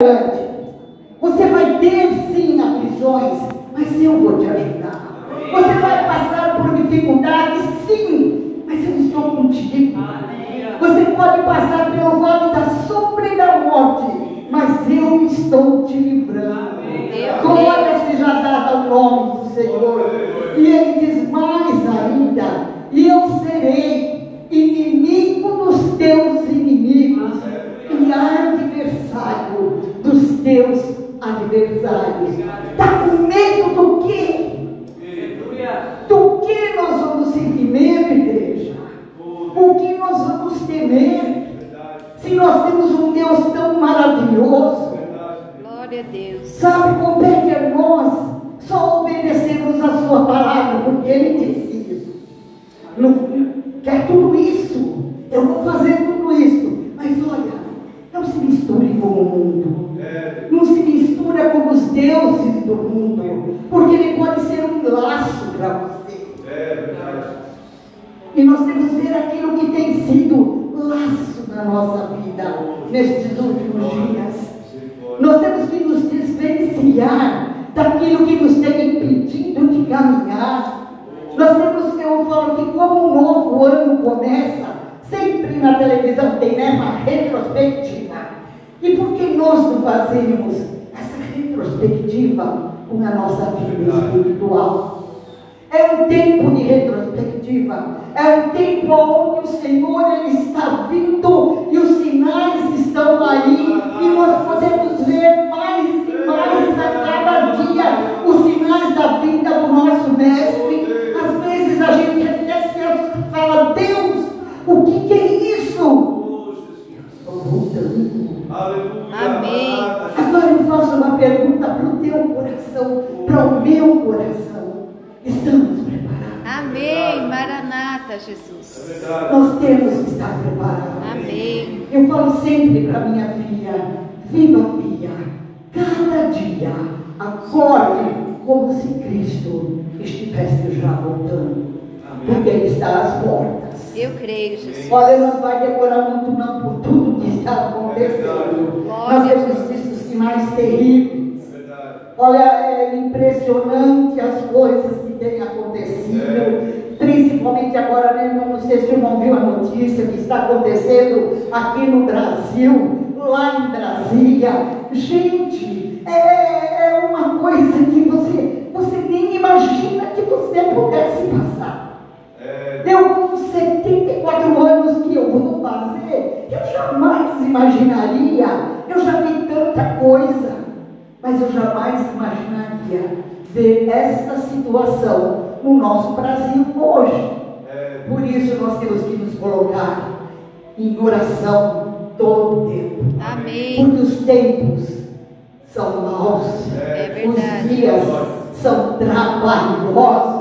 Você vai ter sim aflições, mas eu vou te ajudar. Você vai passar por dificuldades, sim, mas eu estou contigo. Você pode passar pelo vale da sombra e da morte, mas eu estou te livrando. Glória seja dada ao nome do Senhor. E ele diz mais ainda: e eu serei inimigo dos teus dos teus adversários. Está com medo do quê? Do que nós vamos sentir medo, igreja? O que nós vamos temer? Se nós temos um Deus tão maravilhoso. Glória a Deus. Sabe, compete a nós só obedecermos a sua palavra, porque ele disse isso. Não, quer tudo isso. Eu vou fazer tudo isso. Mas olha, não se misture com o mundo. Não se mistura com os deuses do mundo. Porque ele pode ser um laço para você. E nós temos que ver aquilo que tem sido laço na nossa vida nestes últimos dias. Nós temos que nos desvencilhar daquilo que nos tem impedido de caminhar. Nós temos que, eu falo que como um novo ano começa, sempre na televisão tem né, uma retrospectiva. E por que nós não fazemos essa retrospectiva com a nossa vida espiritual? É um tempo de retrospectiva. É um tempo onde o Senhor ele está vindo e os sinais estão aí. E nós podemos ver mais e mais a cada dia os sinais da vida do nosso Mestre. Às vezes a gente até fala, Deus, o que, que é isso? Estou Amém. Agora eu faço uma pergunta para o teu coração, para o meu coração. Estamos preparados? Amém. Maranata, Jesus. Nós temos que estar preparados. Amém. Eu falo sempre para minha filha: viva, filha, cada dia acorde como se Cristo estivesse já voltando. Porque Ele está às portas. Eu creio, Jesus. Olha, não vai demorar muito não por tudo que está acontecendo. Nós temos visto sinais terríveis. Olha, é impressionante as coisas que têm acontecido, principalmente agora, irmão? Não sei se o irmão viu a notícia que está acontecendo aqui no Brasil, lá em Brasília. Gente, é, é uma coisa que você, você nem imagina que você pudesse passar. Eu com 74 anos que eu vou fazer, eu jamais imaginaria, eu já vi tanta coisa, mas eu jamais imaginaria ver esta situação no nosso Brasil hoje. Por isso nós temos que nos colocar em oração todo o tempo. Amém. Porque os tempos são maus, É os dias são trabalhosos.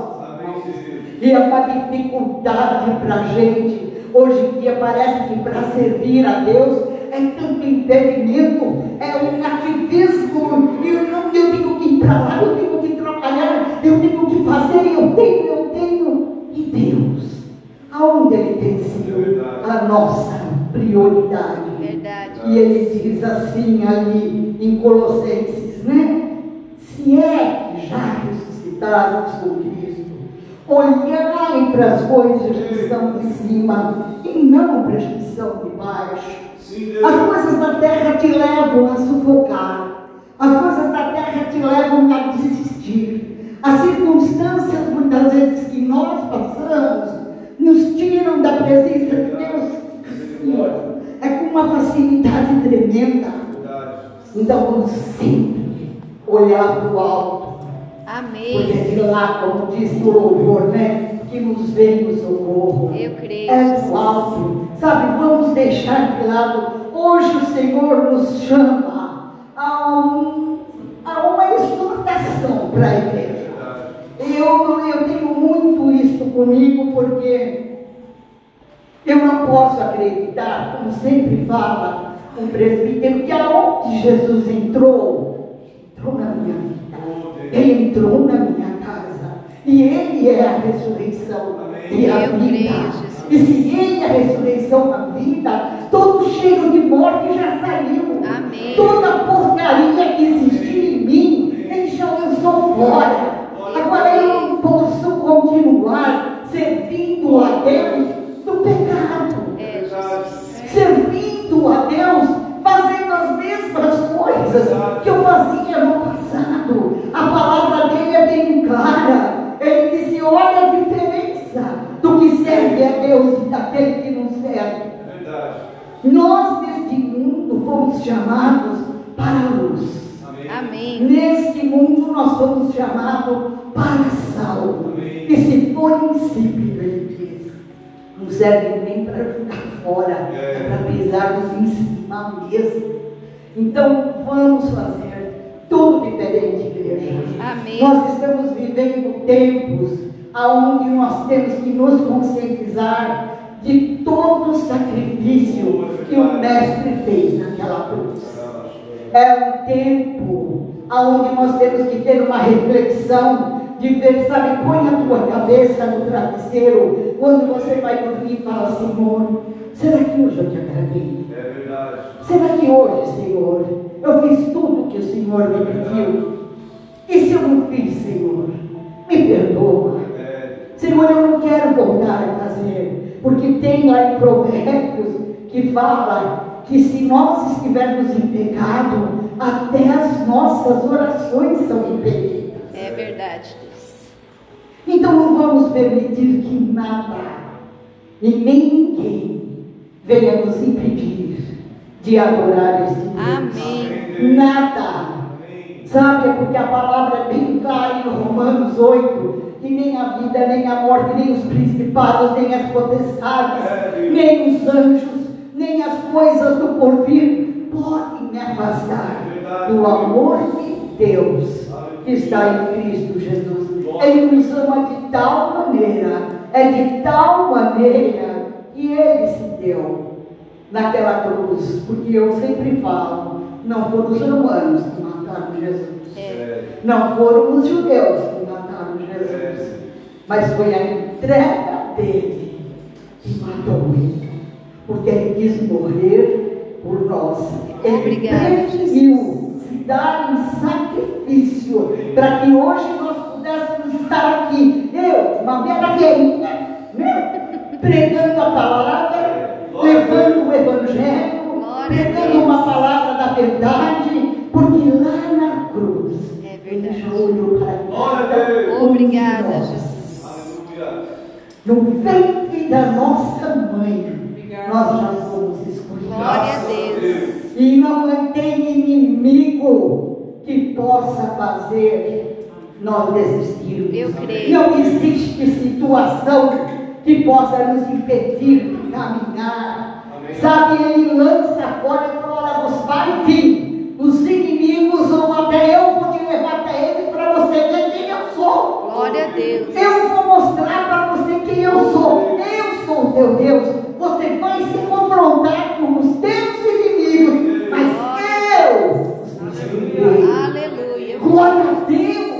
E é uma dificuldade para a gente. Hoje em dia parece que para servir a Deus é tanto impedimento, é um ativismo. Eu, não, eu tenho que ir para lá, eu tenho que trabalhar, eu tenho que fazer, eu tenho, eu tenho. E Deus, aonde Ele tem sido a nossa prioridade? Verdade. E ele diz assim ali em Colossenses, né? Se é que já ressuscitados com Cristo, olhai para as coisas que estão de cima e não para as que são de baixo. As coisas da terra te levam a sufocar, as coisas da terra te levam a desistir. As circunstâncias, muitas vezes, que nós passamos, nos tiram da presença de Deus. É com uma facilidade tremenda. Então vamos sempre olhar para o alto, porque Amém. de lá, como diz o louvor, né? Que nos vem o socorro. Eu creio, É do alto. Sabe, vamos deixar de lado. Hoje o Senhor nos chama a, um- a uma exortação para a igreja. Eu, eu tenho muito isso comigo porque eu não posso acreditar, como sempre fala um presbítero, que aonde Jesus entrou, entrou na minha vida. Ele entrou na minha casa. E Ele é a ressurreição Amém. e a vida. E se Ele é a ressurreição da vida, todo cheiro de morte já saiu. Amém. Toda porcaria que existia em mim, Ele já lançou fora. Agora eu não posso continuar servindo a Deus no pecado. É, servindo a Deus, fazendo as mesmas coisas que eu fazia no passado. A palavra dele é bem clara. Ele disse: olha a diferença do que serve a Deus e daquele que não serve. É verdade. Nós, neste mundo, fomos chamados para a luz. Amém. Neste mundo, nós fomos chamados para sal. Amém. E se for insípido, ele diz, não serve nem para jogar fora, é É. para pisarmos em cima mesmo. Então, vamos fazer tudo diferente, igreja. Amém. Nós estamos vivendo tempos onde nós temos que nos conscientizar de todo o sacrifício que o Mestre fez naquela cruz. É um tempo onde nós temos que ter uma reflexão de ver, sabe, põe a tua cabeça no travesseiro quando você vai dormir e fala, Senhor, será que hoje eu te agradei? É verdade. Será que hoje, Senhor, eu fiz tudo que o Senhor me pediu? E se eu não fiz, Senhor, me perdoa. Senhor, eu não quero voltar a fazer, porque tem lá em Provérbios que fala que se nós estivermos em pecado, até as nossas orações são impedidas. É verdade, Deus. Então não vamos permitir que nada e nem ninguém venha nos impedir de adorar este Deus. Amém. Nada. Sabe, é porque a palavra é bem clara em Romanos 8, que nem a vida, nem a morte, nem os principados, nem as potestades, É, nem os anjos, nem as coisas do porvir podem me afastar do amor de Deus que está em Cristo Jesus. Ele nos ama de tal maneira, é de tal maneira que ele se deu naquela cruz, porque eu sempre falo, não foram os romanos que mataram Jesus. É. É. Não foram os judeus que mataram Jesus, mas foi a entrega dele que matou ele, porque ele quis morrer por nós. Ele Obrigada, preferiu se dar em sacrifício para que hoje nós pudéssemos estar aqui. Eu, uma mera velhinha, né? pregando a palavra, levando o evangelho, pregando uma palavra da verdade, porque lá na cruz É ele já olhou para de Obrigada. Jesus. No ventre da nossa mãe, nós já somos escolhidos. Glória a Deus. E não tem inimigo que possa fazer nós desistirmos. Eu creio. Não existe situação que possa nos impedir de caminhar. Amém. Sabe, ele lança fora e fala: vai vir. Os inimigos vão até eu, vou te levar até eles para você ver quem eu sou. Glória a Deus. Eu vou mostrar para você quem eu sou. Eu sou o teu Deus. Você vai se confrontar com os teus inimigos. Mas eu os destruirei. Aleluia. Glória a Deus.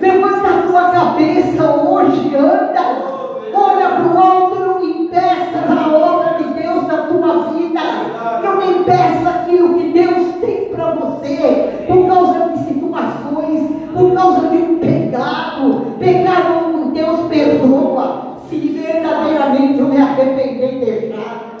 Levanta a tua cabeça hoje, anda. Olha para o alto, não impeça a obra tua vida. Não impeça aquilo que Deus tem para você. Por causa de situações, por causa de um pecado. Pecado Deus perdoa. Se verdadeiramente eu me arrepender e deixar.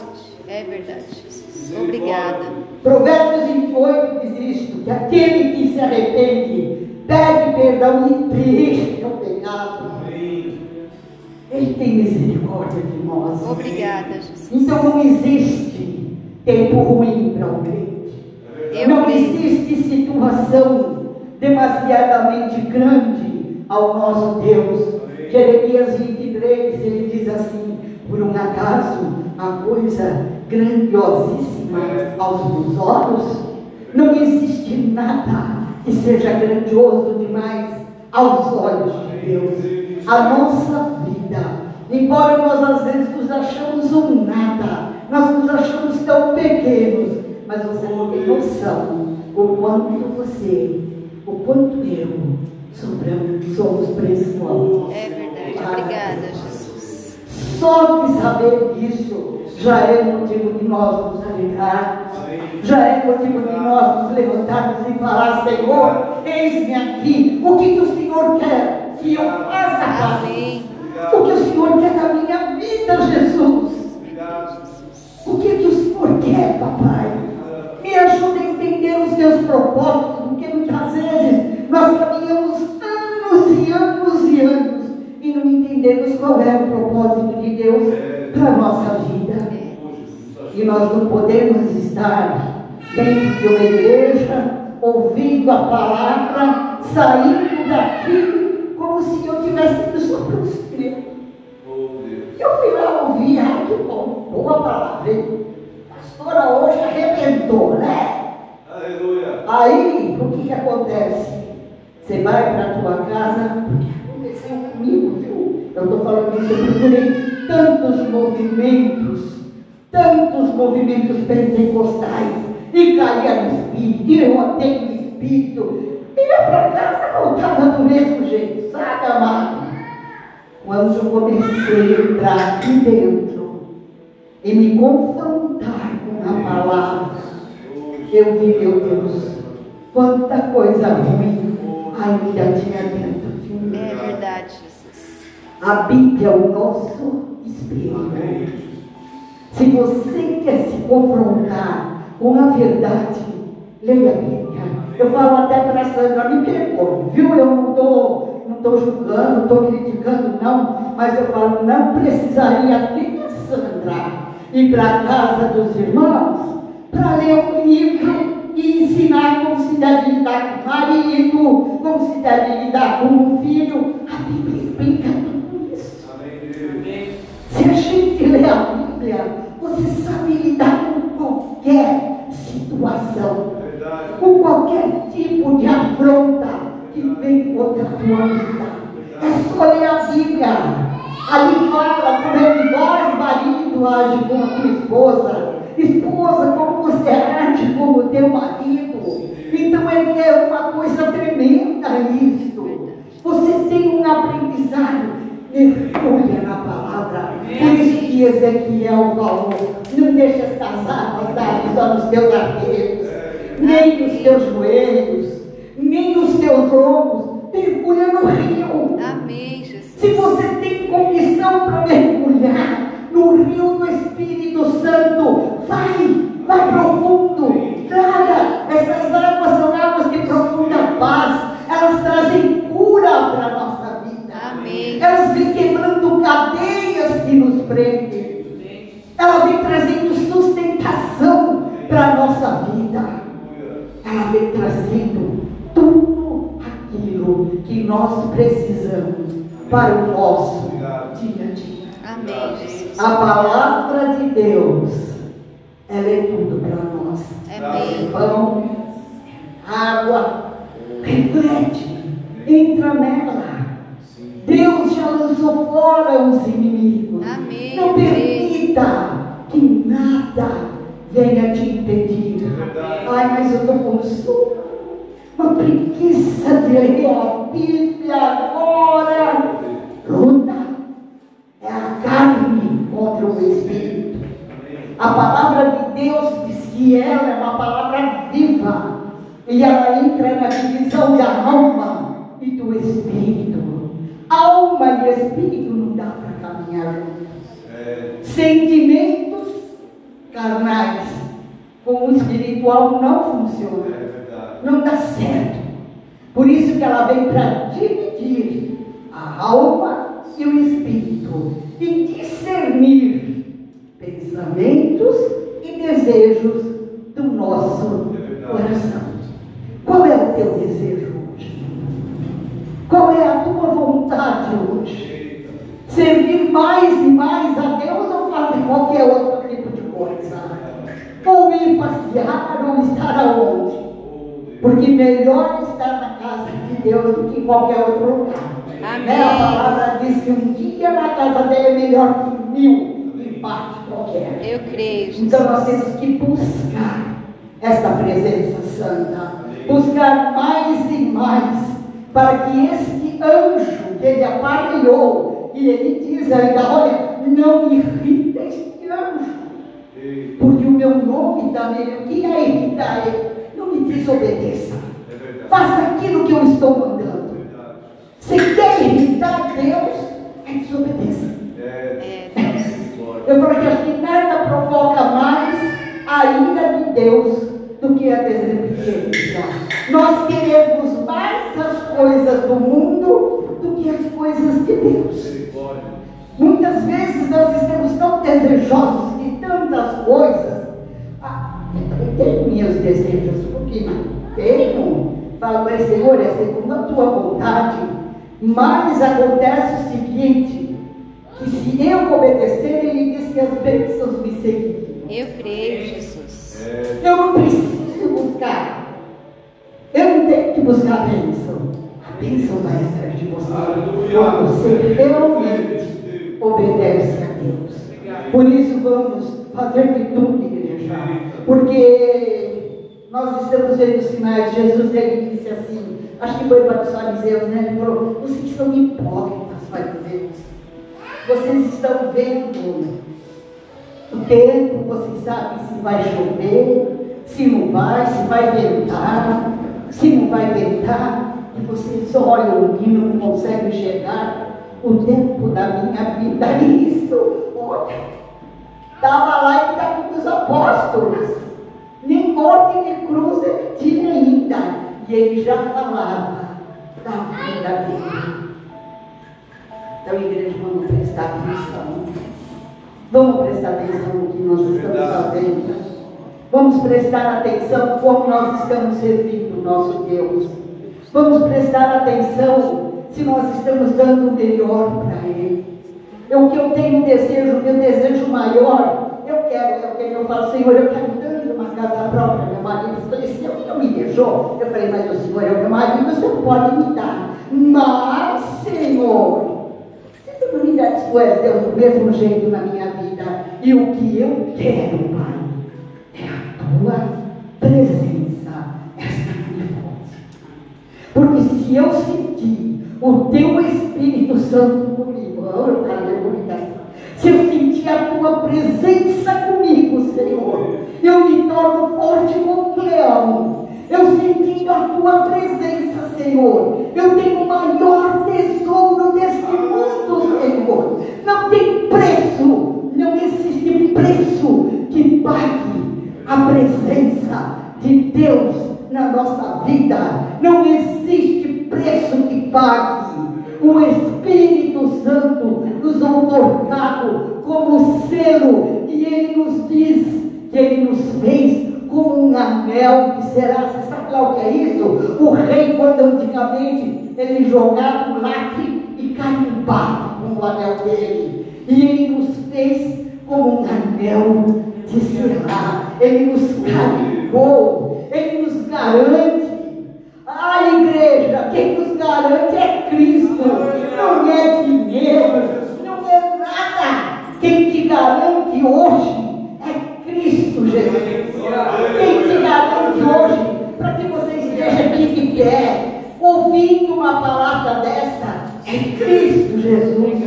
É verdade, Jesus. Obrigada. Provérbios 28 diz isto: que aquele que se arrepende, pede perdão e o pecado. Amém. Ele tem misericórdia de nós. Obrigada, Jesus. Então não existe tempo ruim para o crente. Eu não creio. existe situação demasiadamente grande ao nosso Deus. Jeremias 23, ele diz assim: por um acaso a coisa grandiosíssima aos meus olhos, não existe nada que seja grandioso demais aos olhos de Deus. A nossa vida, embora nós às vezes nos achamos um nada, nós nos achamos tão pequenos, mas você não tem noção o quanto você, o quanto eu somos, somos preciosos. É verdade. Obrigada, Jesus. Só de saber disso já é motivo de nós nos alegrar. Amém. Já é motivo de nós nos levantarmos e falar, Senhor, eis-me aqui. O que, que o Senhor quer que eu faça? Amém. Da minha vida, Jesus? O que, que o Senhor quer, papai? Me ajuda a entender os teus propósitos, porque muitas vezes nós caminhamos anos e anos e anos e não entendemos qual é o propósito de Deus para a nossa vida. E nós não podemos estar dentro de uma igreja, ouvindo a palavra, saindo daqui como se eu tivesse ido só para o cinema. Oh, Deus. Eu fui lá ouvir, ai que bom, boa palavra. hein? Pastora hoje arrebentou, né? Aleluia. Aí, o que, que acontece? Você vai para a tua casa, porque aconteceu comigo, viu? Eu estou falando isso, eu procurei tantos movimentos, tantos movimentos pentecostais, e caía no espírito, e eu no espírito, ia para casa, voltava do mesmo jeito, sabe, amado? Quando eu comecei a entrar aqui dentro e me confrontar com a palavra, eu vi, meu Deus, quanta coisa ruim ainda tinha dentro de mim. É verdade, Jesus. A Bíblia é o nosso Jesus. Se você quer se confrontar com a verdade, leia a Bíblia. Eu falo até para a Sandra, me perdoe, viu? Eu não estou tô julgando, estou criticando, não, mas eu falo, não precisaria nem a Sandra ir para a casa dos irmãos para ler um livro e ensinar como se deve lidar com o marido, como se deve lidar com o filho. A Bíblia explica tudo isso. Amém. Se a gente lê a Bíblia, você sabe lidar com qualquer situação, Verdade. com qualquer tipo de afronta que vem contra a tua vida. É só a Bíblia. Ali fala como é que nós, marido, age com a tua esposa. Esposa, como você age com o teu marido. Então é é uma coisa tremenda isso. Você tem um aprendizado. Mergulha na palavra. Por isso que Ezequiel falou: não deixa estas armas darem só nos teus arqueiros, nem nos teus joelhos, nem nos teus lombos. Mergulha no rio. Amém, Jesus. Se você tem comissão para mergulhar no rio do Espírito Santo, vai, vai profundo. Nada, essas águas são águas de profunda paz. Elas trazem cura para a nossa vida. Amém. Elas vêm quebrando cadeias que nos prendem. Ela vem trazendo sustentação para a nossa vida. Ela vem trazendo tudo aquilo que nós precisamos para o nosso dia a dia. Amém, Jesus. A palavra de Deus, ela é tudo para nós. Amém. Pão, água, reflete, entra nela. Deus já lançou fora os inimigos. Amém. Não permita que nada venha te impedir. verdade. Ai, mas eu estou com sono. Uma preguiça de ler a Bíblia agora. Luta. É a carne contra o Espírito. A palavra de Deus diz que ela é uma palavra viva. E ela entra na divisão da alma e do espírito. Alma e espírito não dá para caminhar juntos. Sentimentos carnais com o espiritual não funciona. Não dá certo. Por isso que ela vem para dividir a alma e o espírito e discernir pensamentos e desejos do nosso É coração. Qual é o teu desejo hoje? Qual é a tua vontade hoje? Servir mais e mais a Deus ou fazer qualquer outro tipo de coisa? Ou ir passear ou estar aonde? Porque melhor estar na casa de Deus do que em qualquer outro lugar. Amém. Né? A palavra diz que um dia na casa dele é melhor que mil em parte qualquer. Eu creio, Jesus. Então nós temos que buscar esta presença santa, buscar mais e mais, para que este anjo que ele aparelhou, e ele diz ainda, olha, não irrita este anjo. Porque o meu nome está nele. O que é irritar ele? Desobedeça. É. Faça aquilo que eu estou mandando. Verdade. Se quer irritar Deus, é desobedeça. É. É. Eu falo que acho que nada provoca mais a ira de Deus do que a desobediência. Nós queremos mais as coisas do mundo do que as coisas de Deus. Muitas vezes nós estamos tão desejosos de tantas coisas. Tenho meus desejos, porque tenho. Falo, mas Senhor, é segundo a tua vontade. Mas acontece o seguinte: que se eu obedecer, ele diz que as bênçãos me seguirão. Eu creio, Jesus. É. Eu não preciso buscar. Eu não tenho que buscar a bênção. A bênção vai atrás de você. Quando você realmente obedece a Deus. Por isso vamos fazer de tudo. Porque nós estamos vendo sinais. Jesus ele disse assim, acho que foi para os fariseus, né? Ele falou, vocês são hipócritas, fariseus. Vocês estão vendo o tempo, vocês sabem se vai chover, se não vai, se vai ventar, se não vai ventar, e vocês olham e não conseguem enxergar o tempo da minha vida. Isso, olha, estava lá e estava com os apóstolos, nem morte de cruz ele tinha ainda, e ele já falava da vida dele. Então, igreja, vamos prestar atenção. Vamos prestar atenção no que nós estamos fazendo. Vamos prestar atenção como nós estamos servindo o nosso Deus. Vamos prestar atenção se nós estamos dando o melhor para Ele. É o que eu tenho desejo, meu desejo maior. Eu quero, eu quero, eu falo, Senhor, eu quero tanto uma casa própria. Meu marido faleceu e não me deixou. Eu falei, mas o Senhor é o meu marido, você não pode me dar. Mas, Senhor, se tu não me der, és Deus do mesmo jeito na minha vida. E o que eu quero, Pai, é a tua presença, esta minha fonte. Porque se eu sentir o teu Espírito Santo comigo, aleluia, se eu sentir a tua presença comigo, Senhor, eu me torno forte como leão. Eu sentindo a tua presença, Senhor, eu tenho o maior tesouro deste mundo, Senhor. Não tem preço, não existe preço que pague a presença de Deus na nossa vida. Não existe preço que pague. O Espírito Nos otorgado como selo e Ele nos diz que Ele nos fez como um anel que será, você sabe o que é isso? O rei, quando antigamente ele jogava o lacre e carimbava com o anel dele. E ele nos fez como um anel de selar. Ele nos carimbou, ele nos garante. A igreja, quem nos garante é Cristo, não é dinheiro, não é nada. Quem te garante hoje é Cristo Jesus. Quem te garante hoje para que você esteja aqui de pé, ouvindo uma palavra dessa, é Cristo Jesus.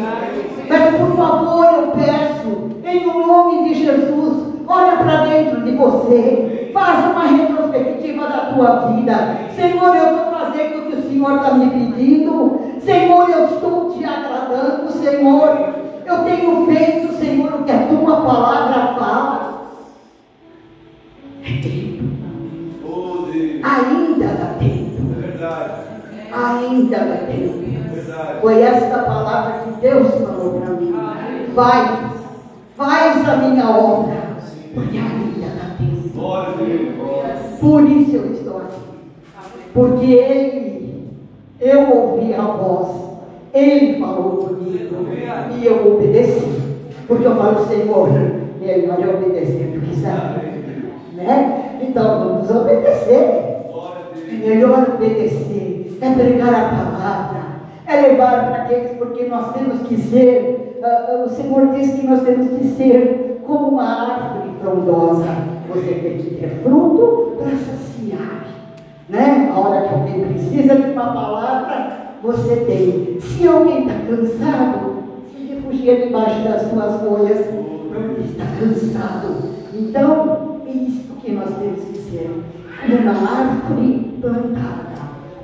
Mas por favor, eu peço, em nome de Jesus, olha para dentro de você, faz uma retrospectiva da tua vida. Senhor, eu estou fazendo o que o Senhor está me pedindo. Senhor, eu estou te agradando, Senhor. Eu tenho feito, Senhor, Tempo. É verdade. Foi esta palavra que Deus falou para mim. Vai, faz a minha obra, porque tempo. A Deus. Glória. Por isso eu estou aqui. Porque Ele, eu ouvi a voz, Ele falou comigo e eu obedeci. Porque eu falo, Senhor, melhor eu obedecer do que saber. Né? Então vamos obedecer. Melhor obedecer, é pregar a palavra, é levar para aqueles, porque nós temos que ser, ah, o Senhor diz que nós temos que ser como uma árvore frondosa. Você tem que ter fruto para saciar. Né? A hora que alguém precisa de uma palavra, você tem. Se alguém está cansado, se refugia debaixo das suas folhas, porque está cansado Então, é isso que nós temos que ser. Uma árvore plantada,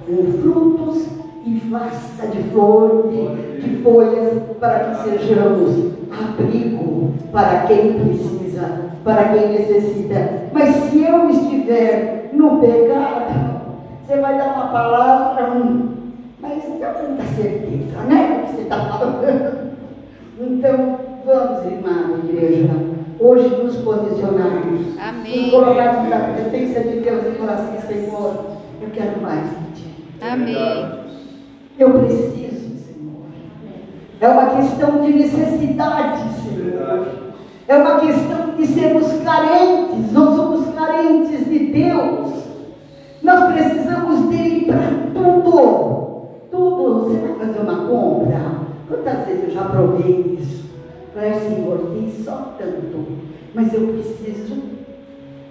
com frutos e vasta de flores, de, folhas, para que sejamos abrigo para quem precisa, para quem necessita. Mas se eu estiver no pecado, você vai dar uma palavra, mas não tem muita certeza, né? O que você está falando. Então, vamos, irmã, igreja, hoje nos posicionarmos. Amém. Nos colocarmos na presença de Deus e falar assim, Senhor, eu quero mais. Amém. Eu preciso, Senhor. É uma questão de necessidade, Senhor. É uma questão de sermos carentes. Nós somos carentes de Deus. Nós precisamos dele para tudo. Tudo. Você vai fazer uma compra? Quantas vezes eu já provei isso? Falei, Senhor, tem só tanto, mas eu preciso.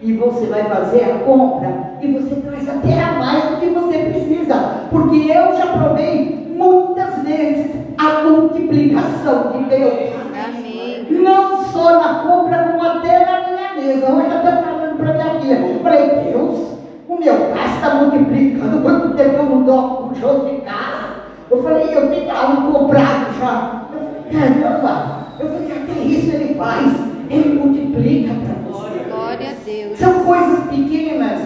E você vai fazer a compra e você traz até a mais do que você precisa. Porque eu já provei muitas vezes a multiplicação de Deus. Amém. Não só na compra, como até na minha mesa. Hoje eu estou falando para minha filha. Falei, Deus, o meu gasto está multiplicando. Quanto tempo eu não dou um jogo de casa? Eu falei, eu tenho algo comprado já. Eu falei, caramba. Eu falei, até isso ele faz. Ele multiplica para São coisas pequenas,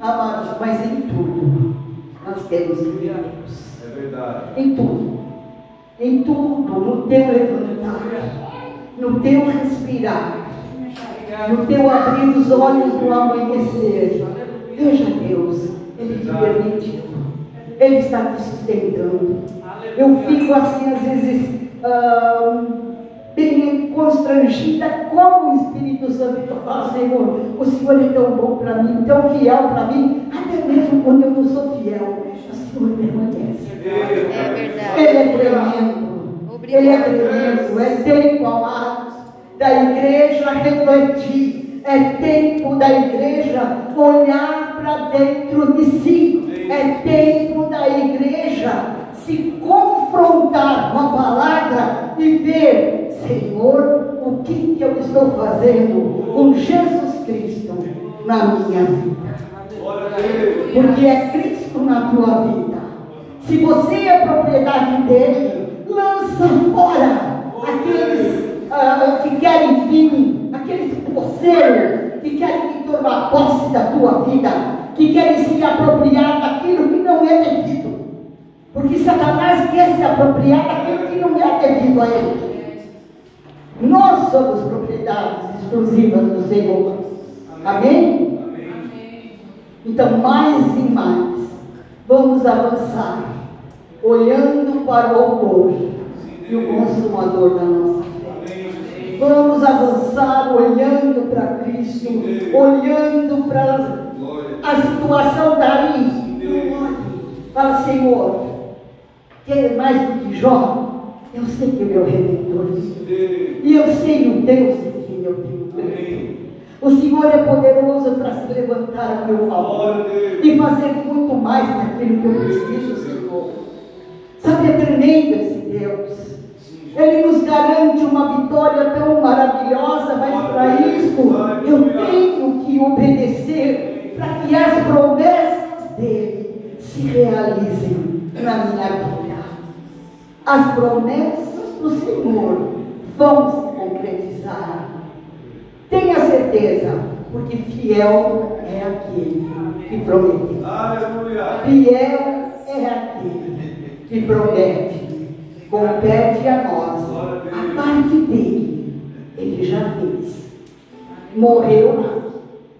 amados, mas em tudo nós temos que ver Deus. É verdade. Em tudo. Em tudo. No teu levantar. No teu respirar. No teu abrir os olhos no amanhecer. Veja Deus. Ele te permitiu. Ele está te sustentando. Eu fico assim, às vezes, bem constrangida como o Espírito Santo eu falo, Senhor, o Senhor é tão bom para mim, tão fiel para mim, até mesmo quando eu não sou fiel, o Senhor permanece. É verdade. Ele é tremendo. Ele é tremendo. É tempo, amados, da igreja refletir. É tempo da igreja olhar para dentro de si. É tempo da igreja se confrontar com a palavra e ver, Senhor, o que, que eu estou fazendo com Jesus Cristo na minha vida. Porque é Cristo na tua vida. Se você é propriedade dele, lança fora aqueles ah, que querem vir, aqueles poceiros que querem tomar posse da tua vida, que querem se apropriar daquilo que não é devido. Porque Satanás quer se apropriar daquilo que não é devido a ele. Nós somos propriedades exclusivas do Senhor. Amém? Então, mais e mais, vamos avançar, olhando para o autor e o consumador da nossa fé. Vamos avançar olhando para Cristo, olhando para a situação daí. Fala, Senhor, quer mais do que Jó? Eu sei que o meu Redentor vive. E eu sei o Deus em quem eu tenho. O Senhor é poderoso para se levantar a meu favor e fazer muito mais daquilo que eu preciso, Senhor. Sabe, é tremendo esse Deus. Ele nos garante uma vitória tão maravilhosa, mas para isso eu tenho que obedecer para que as promessas dele se realizem na minha vida. As promessas do Senhor vão se concretizar. Tenha certeza, porque fiel é aquele que prometeu. Aleluia. Fiel é aquele que promete. Compete a nós. A parte dele, ele já fez. Morreu lá.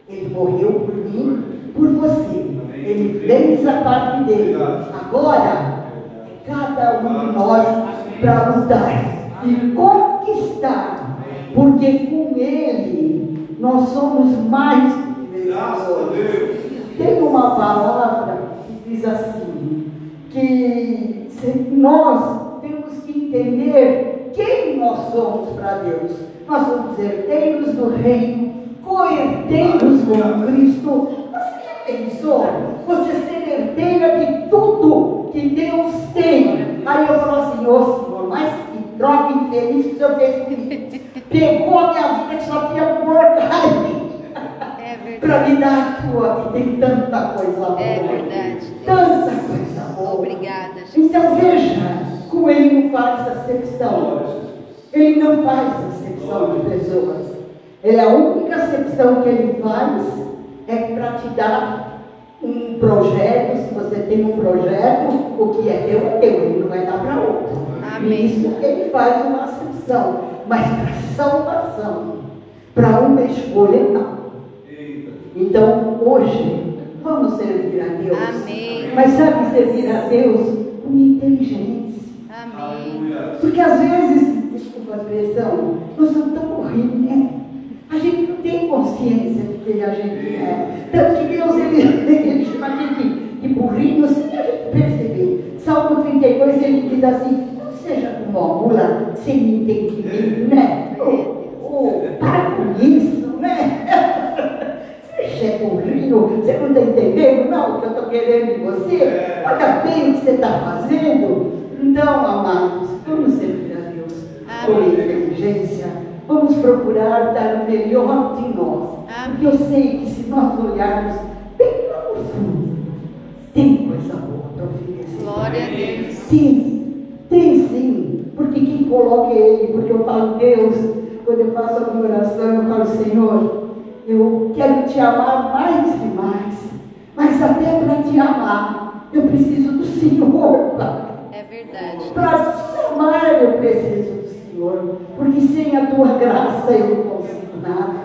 Ele morreu por mim, por você. Ele fez a parte dele. Agora, cada um de nós para lutar e conquistar. Porque com ele nós somos mais vencedores. Tem uma palavra que diz assim, que nós temos que entender quem nós somos para Deus. Nós somos herdeiros do reino, co-herdeiros com Cristo. Você já pensou? Você ser herdeira de tudo que Deus eu falo assim, ô Senhor, mas que droga infeliz que o Senhor fez comigo. Pegou a minha vida que só tinha porcaria. para me dar a tua, que tem tanta coisa boa. É verdade. Tanta coisa boa. Obrigada, Jesus. Então veja como ele não faz acepção. Ele não faz acepção de pessoas. Ele, a única acepção que ele faz é para te dar um projeto. Se você tem um projeto, o que é teu é teu, ele não vai dar para outro. Amém. Isso ele faz uma acepção. Mas para salvação, para uma escolha, não. Então, hoje, vamos servir a Deus. Amém. Mas sabe servir a Deus com inteligência. Amém. Porque às vezes, desculpa a expressão, nós somos tão burrinhos, né? A gente não tem consciência de quem a gente é. Tanto diz assim, não seja como uma mula sem entendimento, né? Oh, oh, para com isso, né? Você é burrinho, você não está entendendo não o que eu estou querendo de você? Olha bem o que você está fazendo. Então, amados, vamos servir a Deus com inteligência. Vamos procurar dar o melhor de nós. Amém. Porque eu sei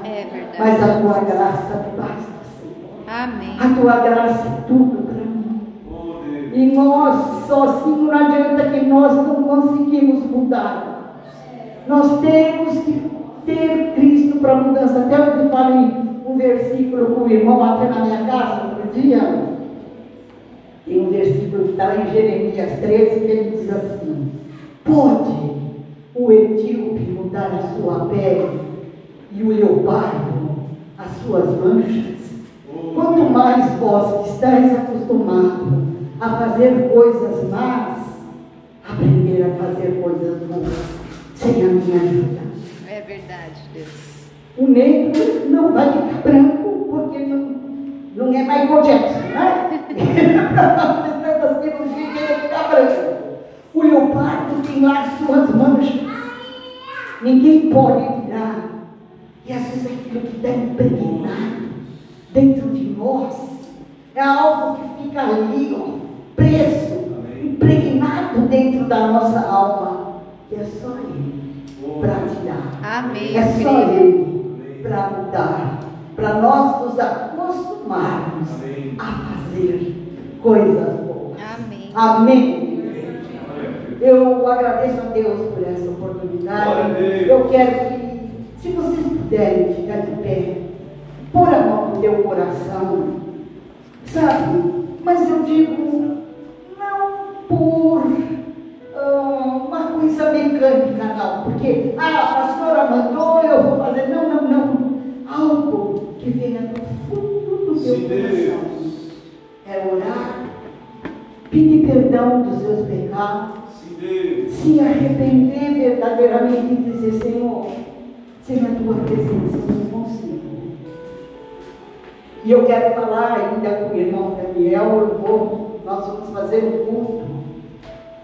É verdade. Mas a tua graça basta, Senhor. Amém. A tua graça é tudo para mim. E nós, sozinhos, não adianta que nós não conseguimos mudar. Nós temos que ter Cristo para mudança. Até eu te falei um versículo com o irmão até na minha casa, outro dia. Tem um versículo que está lá em Jeremias 13, que ele diz assim: Pode o etíope mudar a sua pele e o leopardo as suas manchas? Quanto mais vós que estáis acostumados a fazer coisas más, aprender a fazer coisas boas, sem a minha ajuda. É verdade, Deus. O negro não vai ficar branco porque não, não é Michael Jackson, né? Tantas cirurgias que ele ficar branco. O leopardo tem lá as suas manchas. Ninguém pode tirar. E às vezes aquilo que está impregnado dentro de nós é algo que fica ali, ó, preso, impregnado dentro da nossa alma. Que é só Ele para tirar. Amém. É só. Ele para mudar, para nós nos acostumarmos Amém. a fazer coisas boas. Amém. Amém. Eu agradeço a Deus por essa oportunidade. Eu quero que, se vocês puderem ficar de pé, pôr a mão no teu coração, sabe? Mas eu digo, não por ah, uma coisa mecânica, não. Porque, ah, a pastora mandou, eu vou fazer. Não, não, não. Algo que venha do fundo do teu Sim, coração Deus. é orar, pedir perdão dos seus pecados, Sim, se arrepender verdadeiramente e dizer, Senhor, sem a tua presença eu não consigo. E eu quero falar ainda com o irmão Daniel, eu vou, nós vamos fazer um culto.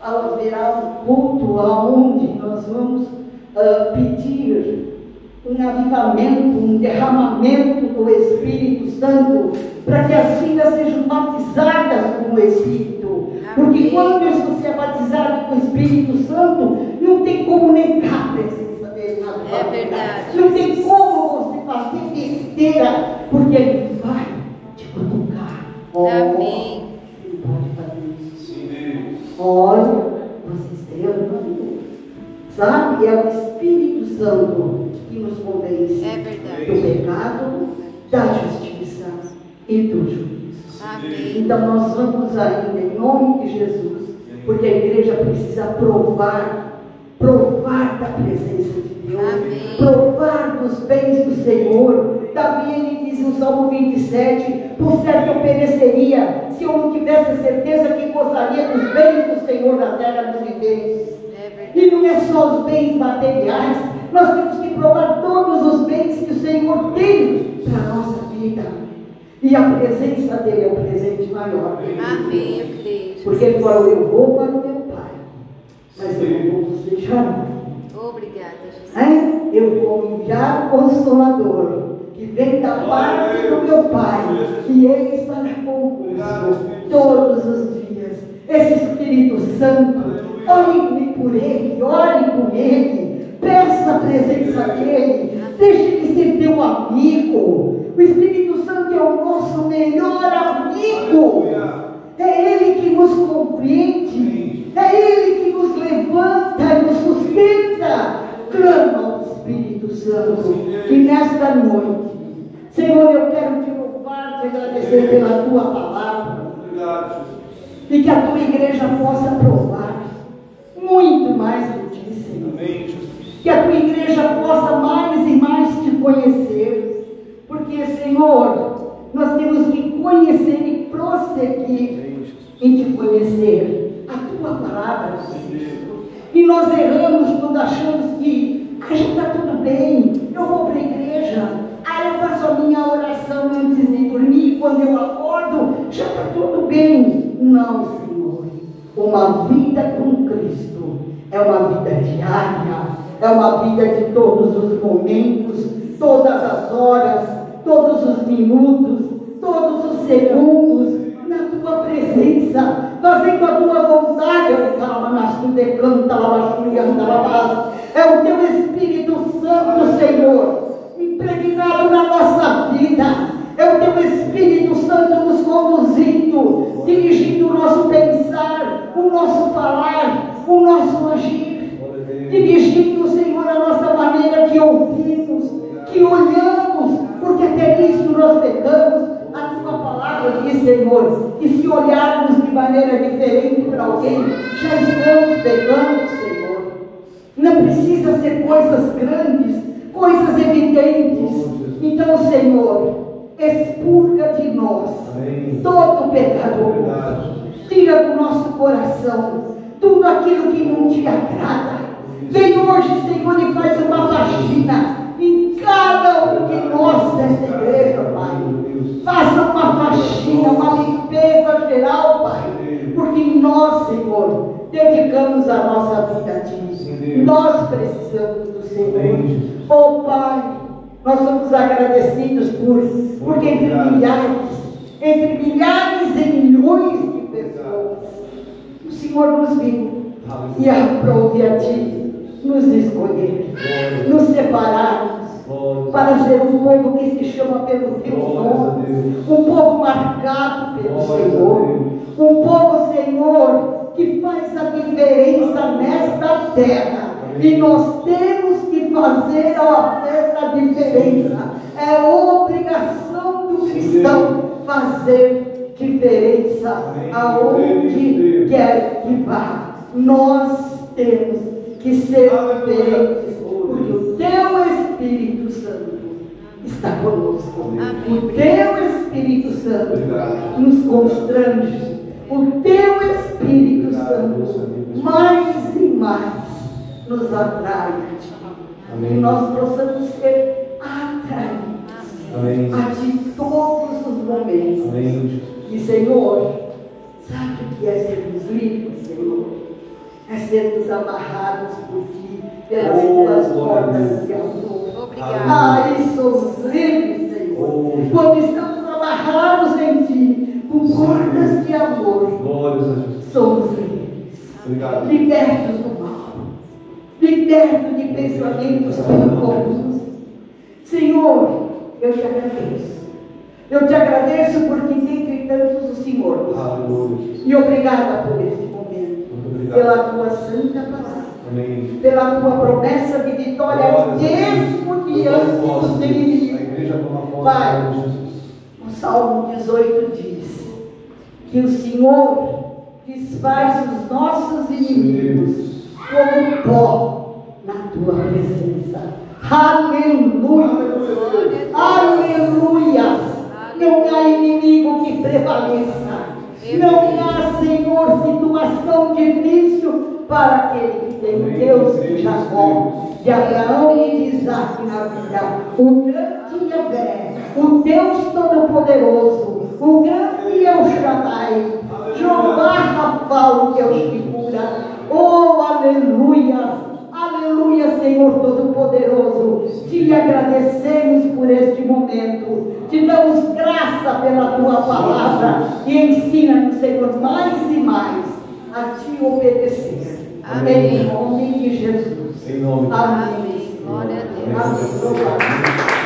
Haverá um culto aonde nós vamos ah, pedir um avivamento, um derramamento do Espírito Santo, para que as filhas sejam batizadas com o Espírito. Porque quando você é batizado com o Espírito Santo, não tem como negar a presença É verdade. Não tem como você fazer besteira, porque ele vai te cutucar. Oh, Amém. Ele pode fazer isso. Sim, Deus. Olha, vocês têm orgulho. Sabe? É o Espírito Santo que nos convence É do verdade. pecado, da justiça e do juízo. Amém. Então nós vamos ainda em nome de Jesus, porque a igreja precisa provar, provar da presença de Deus, Amém. provar dos bens do Senhor. Davi ele diz no Salmo 27, por certo eu pereceria se eu não tivesse a certeza que gozaria dos bens do Senhor na terra dos viventes. É. E não é só os bens materiais, nós temos que provar todos os bens que o Senhor tem para a nossa vida. E a presença dele é o presente maior. Amém. Porque ele falou, eu vou para o meu Pai, mas eu não vou vos deixar. Né? Eu vou enviar o Consolador, que vem da parte do meu Pai, e ele estará convosco todos os dias. Esse Espírito Santo, ore por ele, ore com ele, peça a presença dele, deixe ele ser teu amigo. O Espírito Santo é o nosso melhor amigo. É Ele que nos compreende, é Ele que nos levanta e nos sustenta. Clama ao Espírito Santo. E nesta noite, Senhor, eu quero te louvar, te agradecer pela tua palavra. E que a tua igreja possa provar muito mais de ti, Senhor. Que a tua igreja possa mais e mais te conhecer. Porque, Senhor, nós temos que conhecer e prosseguir em te conhecer. A tua palavra, Senhor. E nós erramos quando achamos que a gente está tudo bem, eu vou para a igreja, aí eu faço a minha oração antes de dormir, quando eu acordo, já está tudo bem. Não, Senhor. Uma vida com Cristo é uma vida diária, é uma vida de todos os momentos, todas as horas, todos os minutos, todos os segundos, na tua presença, fazendo a tua vontade, é o teu Espírito Santo, Senhor, impregnado na nossa vida, é o teu Espírito Santo nos conduzindo, dirigindo o nosso pensar, o nosso falar, o nosso agir, dirigindo, Senhor, a nossa maneira que ouvimos, que olhamos, porque até nisso nós pecamos. A tua palavra diz, Senhor, que se olharmos de maneira diferente para alguém, já estamos pecando, Senhor. Não precisa ser coisas grandes, coisas evidentes. Então, Senhor, expurga de nós Amém. todo pecador. Tira do nosso coração aquilo que não te agrada. Vem hoje, Senhor, e faz uma faxina em cada um de nós desta igreja, Pai. Faça uma faxina, uma limpeza geral, Pai. Porque nós, Senhor, dedicamos a nossa vida a Ti. Nós precisamos do Senhor. Oh, Pai, nós somos agradecidos por, porque entre milhares, entre milhares e milhões de pessoas, o Senhor nos viu e aprove a Ti nos escolher, nos separarmos para ser um povo que se chama pelo Teu nome, um povo marcado pelo Senhor, um povo, Senhor, que faz a diferença nesta terra. E nós temos que fazer a- essa diferença. É obrigação do cristão fazer diferença aonde quer que vá. Nós temos que ser diferentes, porque o Teu Espírito Santo está conosco. O Teu Espírito Santo nos constrange. O Teu Espírito Santo mais e mais nos atrai a Ti. Que nós possamos ser atraídos Amém. a Ti todos os momentos. Amém. E Senhor, sabe o que é sermos livres, Senhor? É sermos amarrados por Ti, pelas Oh, Tuas cordas de amor. Obrigada. Ai, somos livres, Senhor. Oh, Quando estamos amarrados em Ti, com cordas de amor, Glórias a Jesus. somos livres. Obrigado. Libertos do mal. Libertos de pensamentos conduzem. Senhor, eu te agradeço. Eu te agradeço porque dentre tantos o Senhor. Aleluia. E obrigada por obrigado. Pela tua santa palavra, Amém. pela tua promessa de vitória, Glórias mesmo diante dos inimigos. Pai. O Salmo 18 diz que o Senhor desfaz os nossos inimigos como pó na tua presença. Aleluia! Aleluia! Não há inimigo que prevaleça. Não há, situação difícil para aquele que tem o Deus de Jacó, de Abraão e de Isaac na vida. O grande Yahvé, o Deus Todo-Poderoso, o grande El Shaddai, Jeová Rafa, o Deus que cura. Oh, aleluia! Aleluia, Senhor Todo-Poderoso. Te agradecemos por este momento. Te damos graça pela tua palavra. E ensina-nos, Senhor, mais e mais a te obedecer. Amém. Em nome de Jesus. Em nome de Amém. Amém. Glória a Deus. Amém.